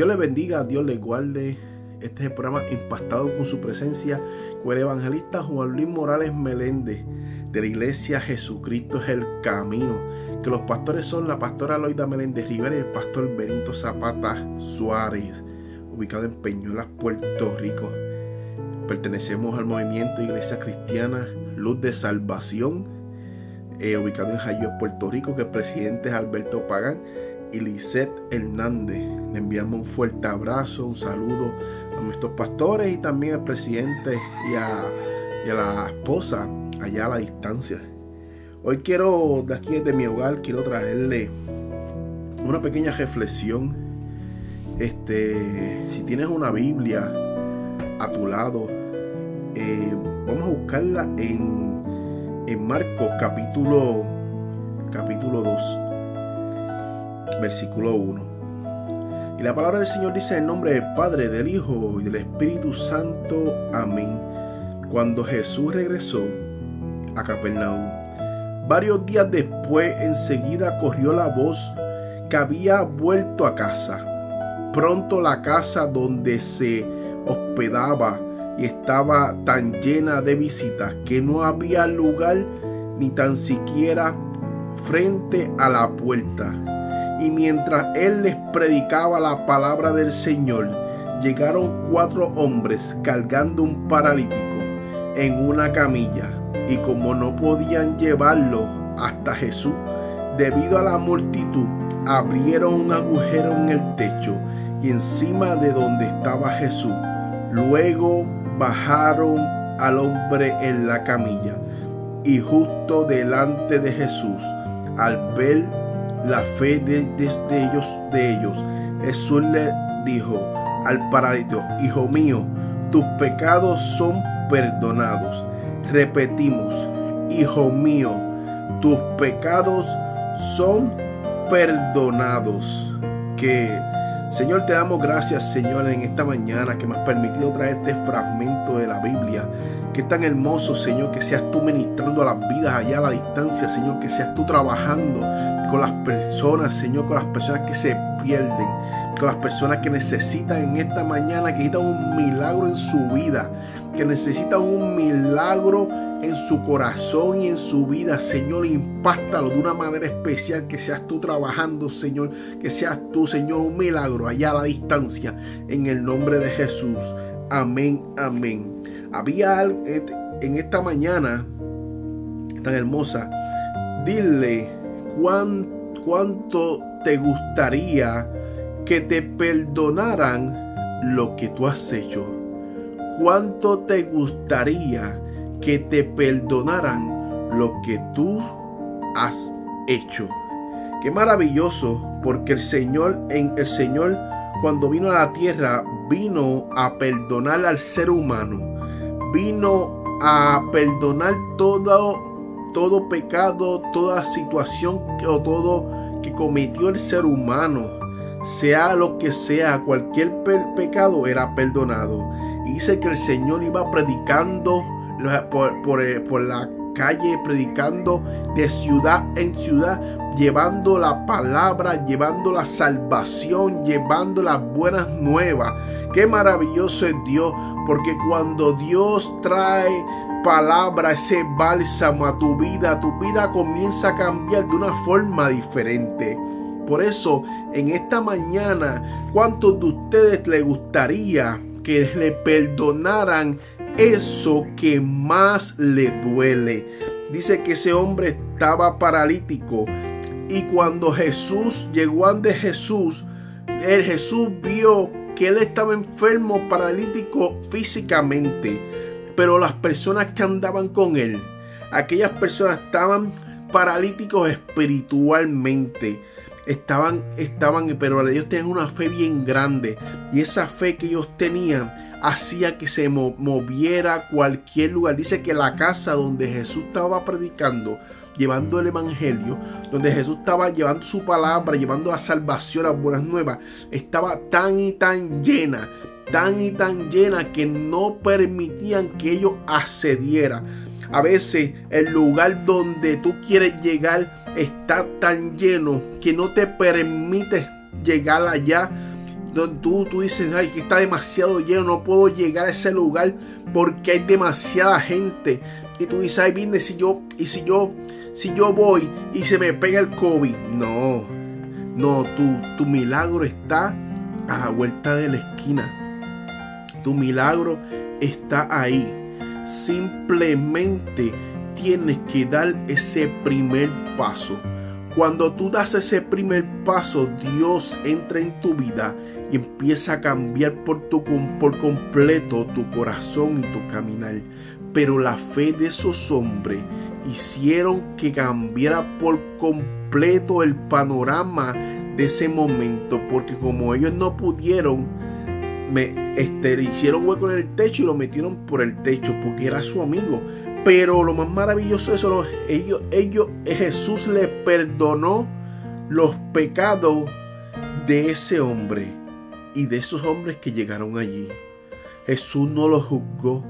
Dios le bendiga, Dios le guarde. Este es el programa impactado con su presencia con el evangelista Juan Luis Morales Meléndez de la iglesia Jesucristo es el camino. Que los pastores son la pastora Loida Meléndez Rivera y el pastor Benito Zapata Suárez, ubicado en Peñuelas, Puerto Rico. Pertenecemos al movimiento Iglesia Cristiana Luz de Salvación, eh, ubicado en Jayuya, Puerto Rico, que el presidente es Alberto Pagán y Lisette Hernández. Le enviamos un fuerte abrazo, un saludo a nuestros pastores y también al presidente y a, la esposa allá a la distancia. Hoy quiero, de aquí desde mi hogar, quiero traerle una pequeña reflexión. Este, si tienes una Biblia a tu lado, eh, vamos a buscarla en, en Marcos capítulo, capítulo 2 versículo 1. Y la palabra del Señor dice en nombre del Padre, del Hijo y del Espíritu Santo. Amén. Cuando Jesús regresó a Capernaum, varios días después enseguida corrió la voz que había vuelto a casa. Pronto la casa donde se hospedaba y estaba tan llena de visitas que no había lugar ni tan siquiera frente a la puerta y mientras él les predicaba la palabra del Señor, llegaron cuatro hombres cargando un paralítico en una camilla. Y como no podían llevarlo hasta Jesús, debido a la multitud, abrieron un agujero en el techo y encima de donde estaba Jesús. Luego bajaron al hombre en la camilla y justo delante de Jesús, al ver la fe de, ellos, de ellos. Jesús le dijo al paralítico, Hijo mío, tus pecados son perdonados. Repetimos, Hijo mío, tus pecados son perdonados. Que Señor, te damos gracias, Señor, en esta mañana que me has permitido traer este fragmento de la Biblia. Que es tan hermoso, Señor, que seas tú ministrando a las vidas allá a la distancia, Señor, que seas tú trabajando con las personas, Señor, con las personas que se pierden, con las personas que necesitan en esta mañana, que necesitan un milagro en su vida, que necesitan un milagro en su corazón y en su vida, Señor, impástalo de una manera especial, que seas tú trabajando, Señor, que seas tú, Señor, un milagro allá a la distancia, en el nombre de Jesús. Amén, amén. Había en esta mañana tan hermosa, dile cuánto te gustaría que te perdonaran lo que tú has hecho. Cuánto te gustaría que te perdonaran lo que tú has hecho. Qué maravilloso, porque el Señor, en el Señor, cuando vino a la tierra, vino a perdonar al ser humano. Vino a perdonar todo, todo pecado, toda situación o todo que cometió el ser humano. Sea lo que sea, cualquier pecado era perdonado. Y dice que el Señor iba predicando por, eh, por, la calle, predicando de ciudad en ciudad, llevando la palabra, llevando la salvación, llevando las buenas nuevas. Qué maravilloso es Dios, porque cuando Dios trae palabra, ese bálsamo a tu vida, tu vida comienza a cambiar de una forma diferente. Por eso, en esta mañana, ¿cuántos de ustedes le gustaría que le perdonaran eso que más le duele. Dice que ese hombre estaba paralítico y cuando Jesús llegó ante Jesús, el Jesús vio que él estaba enfermo, paralítico físicamente, pero las personas que andaban con él, aquellas personas estaban paralíticos espiritualmente. Estaban, estaban, pero ellos tenían una fe bien grande. Y esa fe que ellos tenían hacía que se moviera cualquier lugar. Dice que la casa donde Jesús estaba predicando, llevando el Evangelio, donde Jesús estaba llevando su palabra, llevando la salvación, las buenas nuevas, estaba tan y tan llena, tan y tan llena que no permitían que ellos accedieran. A veces el lugar donde tú quieres llegar está tan lleno que no te permite llegar allá tú, tú dices, ay, que está demasiado lleno, no puedo llegar a ese lugar porque hay demasiada gente. Y tú dices, ay, viene, si yo, y si yo, si yo voy y se me pega el COVID. No, no, tu, tu milagro está a la vuelta de la esquina. Tu milagro está ahí. Simplemente tienes que dar ese primer paso. Cuando tú das ese primer paso, Dios entra en tu vida y empieza a cambiar por, tu, por completo tu corazón y tu caminar. Pero la fe de esos hombres hicieron que cambiara por completo el panorama de ese momento, porque como ellos no pudieron, me este, hicieron hueco en el techo y lo metieron por el techo, porque era su amigo. Pero lo más maravilloso de eso, ellos, ellos, Jesús le perdonó los pecados de ese hombre y de esos hombres que llegaron allí. Jesús no los juzgó.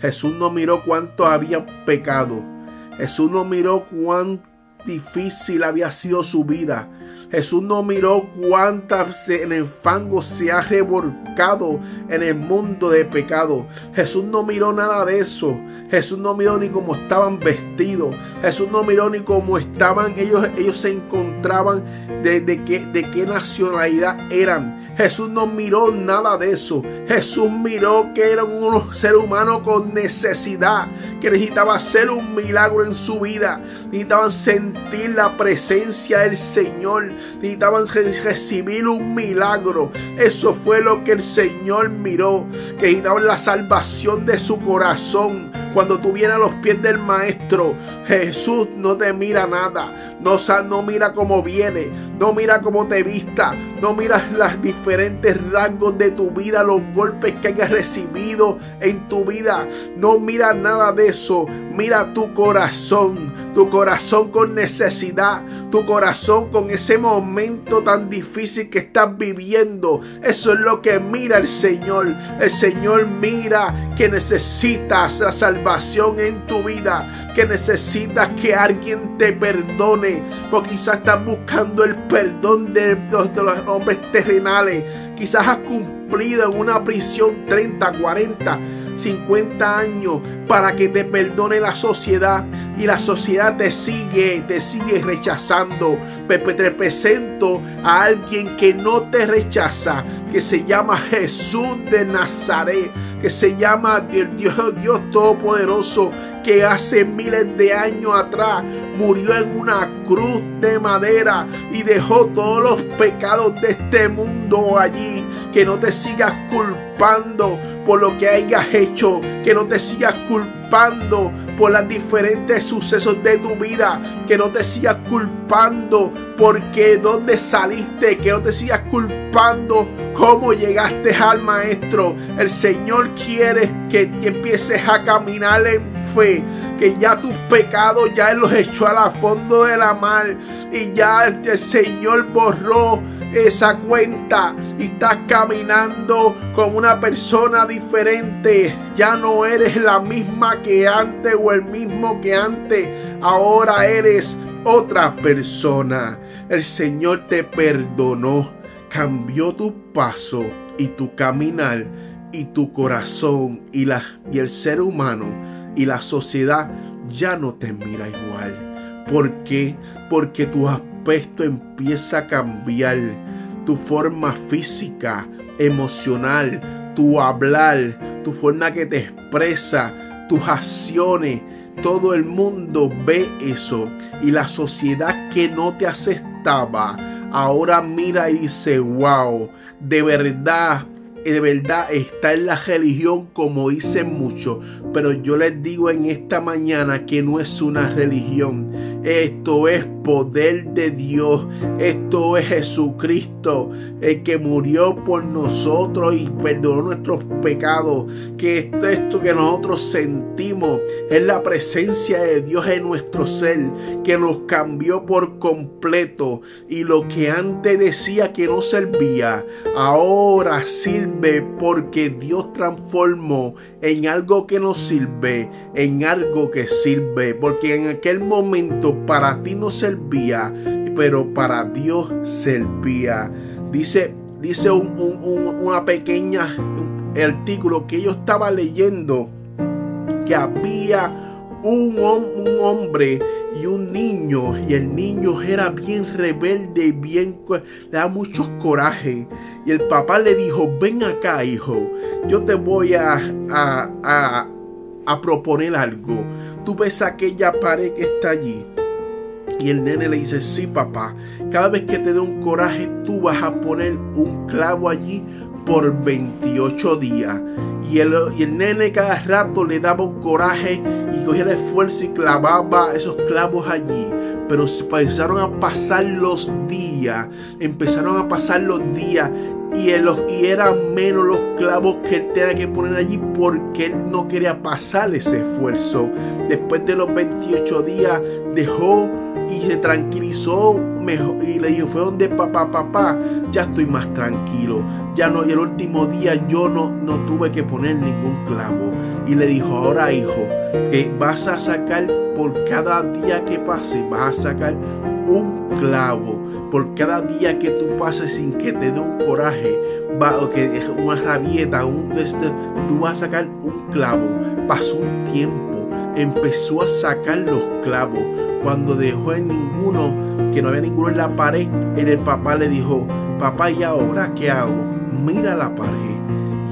Jesús no miró cuánto había pecado. Jesús no miró cuán difícil había sido su vida. Jesús no miró cuántas en el fango se ha revolcado en el mundo de pecado. Jesús no miró nada de eso. Jesús no miró ni cómo estaban vestidos. Jesús no miró ni cómo estaban. Ellos, ellos se encontraban de, de, qué, de qué nacionalidad eran. Jesús no miró nada de eso. Jesús miró que eran unos seres humanos con necesidad, que necesitaba hacer un milagro en su vida. Necesitaban sentir la presencia del Señor. Necesitaban recibir un milagro. Eso fue lo que el Señor miró. Que necesitaban la salvación de su corazón. Cuando tú vienes a los pies del Maestro, Jesús no te mira nada. No, no mira cómo viene. No mira cómo te vista. No mira las diferentes rasgos de tu vida, los golpes que hayas recibido en tu vida. No mira nada de eso. Mira tu corazón. Tu corazón con necesidad. Tu corazón con ese momento tan difícil que estás viviendo. Eso es lo que mira el Señor. El Señor mira que necesitas la salvación en tu vida, que necesitas que alguien te perdone, porque quizás estás buscando el perdón de los, de los hombres terrenales, quizás has cumplido en una prisión 30, 40, 50 años para que te perdone la sociedad y la sociedad te sigue, te sigue rechazando. Te presento a alguien que no te rechaza, que se llama Jesús de Nazaret, que se llama Dios, Dios, Dios Todopoderoso, que hace miles de años atrás murió en una cruz de madera y dejó todos los pecados de este mundo allí. Que no te sigas culpando por lo que hayas hecho, que no te sigas culpando por los diferentes sucesos de tu vida, que no te sigas culpando porque dónde saliste, que no te sigas culpando cómo llegaste al maestro. El Señor quiere que empieces a caminar en fe, que ya tus pecados ya los echó a la fondo de la mar y ya el Señor borró esa cuenta y estás caminando como una persona diferente. Ya no eres la misma que antes o el mismo que antes. Ahora eres otra persona. El Señor te perdonó, cambió tu paso y tu caminar y tu corazón y, y el ser humano y la sociedad ya no te mira igual. ¿Por qué? Porque tu aspecto empieza a cambiar. Tu forma física, emocional, tu hablar, tu forma que te expresa, tus acciones. Todo el mundo ve eso. Y la sociedad que no te aceptaba, ahora mira y dice, wow, de verdad de verdad está en la religión como dicen muchos, pero yo les digo en esta mañana que no es una religión, esto es poder de Dios. Esto es Jesucristo, el que murió por nosotros y perdonó nuestros pecados. Que esto, esto que nosotros sentimos es la presencia de Dios en nuestro ser, que nos cambió por completo. Y lo que antes decía que no servía, ahora sirve porque Dios transformó en algo que nos sirve, en algo que sirve. Porque en aquel momento para ti no servía, pero para Dios servía. Dice dice una pequeña artículo que yo estaba leyendo que había un, un, hombre y un niño y el niño era bien rebelde bien le da mucho coraje. Y el papá le dijo ven acá hijo yo te voy a, a proponer algo. Tú ves aquella pared que está allí y el nene le dice, sí papá, cada vez que te dé un coraje, tú vas a poner un clavo allí por 28 días. Y el, y el nene cada rato le daba un coraje y cogía el esfuerzo y clavaba esos clavos allí. Pero empezaron a pasar los días, empezaron a pasar los días y, y eran menos los clavos que él tenía que poner allí porque él no quería pasar ese esfuerzo. Después de los 28 días dejó y se tranquilizó mejor y le dijo, fue donde papá, papá, ya estoy más tranquilo, ya no, y el último día yo no, no tuve que poner ningún clavo. Y le dijo, ahora hijo, que vas a sacar por cada día que pase, vas a sacar un clavo. Por cada día que tú pases sin que te dé un coraje, va, o que una rabieta, un, este, tú vas a sacar un clavo. Pasó un tiempo, empezó a sacar los clavos cuando dejó en ninguno, que no había ninguno en la pared, el papá le dijo, papá, ¿y ahora qué hago? Mira la pared.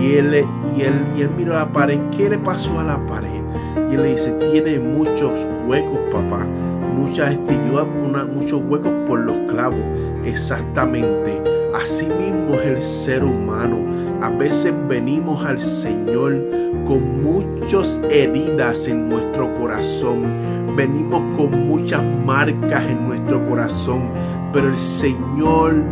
Y él, y él, y él mira la pared, ¿qué le pasó a la pared? Y él le dice, tiene muchos huecos, papá. Muchas una, muchos huecos por los clavos. Exactamente. Así mismo es el ser humano. A veces venimos al Señor con muchas heridas en nuestro corazón venimos con muchas marcas en nuestro corazón, pero el Señor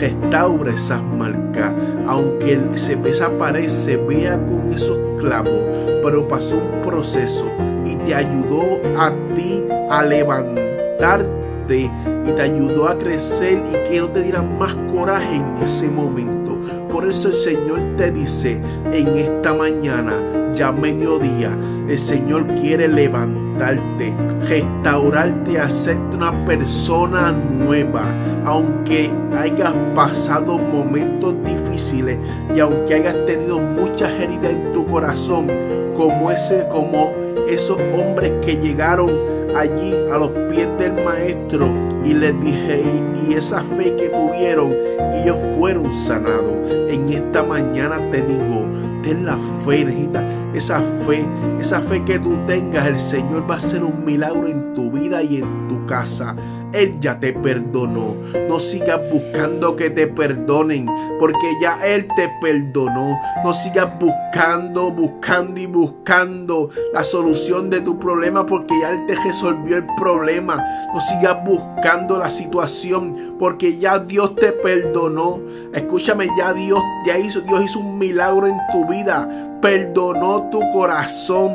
restaura esas marcas, aunque se desaparece, vea con esos clavos, pero pasó un proceso y te ayudó a ti a levantarte y te ayudó a crecer y que no te diera más coraje en ese momento. Por eso el Señor te dice en esta mañana, ya mediodía, el Señor quiere levantarte, restaurarte, hacerte una persona nueva. Aunque hayas pasado momentos difíciles y aunque hayas tenido muchas heridas en tu corazón, como ese, como esos hombres que llegaron allí a los pies del maestro y les dije, y, esa fe que tuvieron, ellos fueron sanados. En esta mañana te digo, ten la fe, necesita esa fe, esa fe que tú tengas, el Señor va a hacer un milagro en tu vida y en tu casa. Él ya te perdonó. No sigas buscando que te perdonen, porque ya Él te perdonó. No sigas buscando, buscando y buscando la solución de tu problema, porque ya Él te resolvió el problema. No sigas buscando la situación, porque ya Dios te perdonó. Escúchame, ya Dios, ya hizo, Dios hizo un milagro en tu vida. Perdonó tu corazón,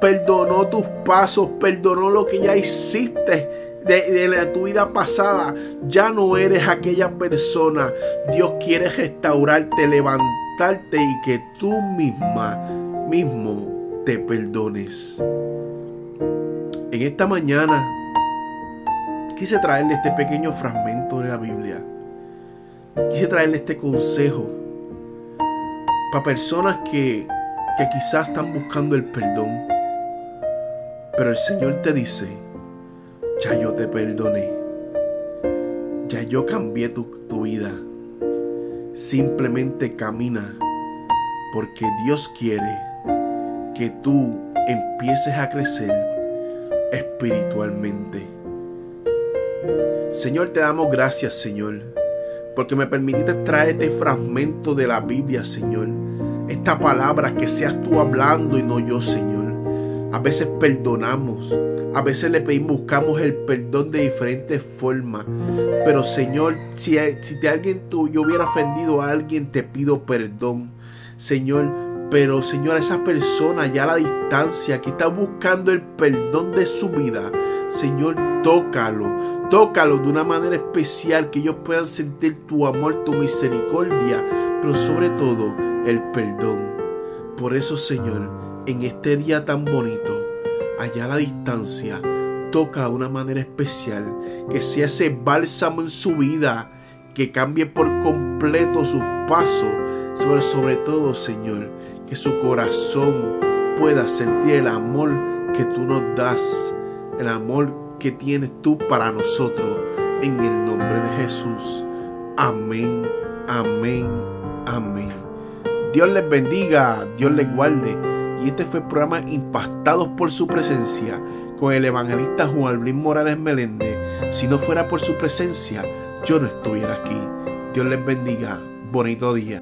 perdonó tus pasos, perdonó lo que ya hiciste de, tu vida pasada, ya no eres aquella persona. Dios quiere restaurarte, levantarte y que tú misma, mismo, te perdones. En esta mañana quise traerle este pequeño fragmento de la Biblia. Quise traerle este consejo para personas que, que quizás están buscando el perdón. Pero el Señor te dice, ya yo te perdoné. Ya yo cambié tu, vida. Simplemente camina porque Dios quiere que tú empieces a crecer espiritualmente. Señor, te damos gracias, Señor, porque me permitiste traer este fragmento de la Biblia, Señor. Esta palabra que seas tú hablando y no yo, Señor. A veces perdonamos, a veces le pedimos, buscamos el perdón de diferentes formas. Pero Señor, si, si de alguien tú, hubiera ofendido a alguien, te pido perdón. Señor, pero Señor, esa persona ya a la distancia que está buscando el perdón de su vida, Señor, tócalo, tócalo de una manera especial, que ellos puedan sentir tu amor, tu misericordia, pero sobre todo el perdón. Por eso, Señor, en este día tan bonito, allá a la distancia, toca de una manera especial, que sea ese bálsamo en su vida que cambie por completo sus pasos, sobre todo, Señor, que su corazón pueda sentir el amor que tú nos das, el amor que tienes tú para nosotros, en el nombre de Jesús. Amén, amén, amén. Dios les bendiga, Dios les guarde. Y este fue el programa Impactados por su presencia con el evangelista Juan Luis Morales Meléndez. Si no fuera por su presencia, yo no estuviera aquí. Dios les bendiga. Bonito día.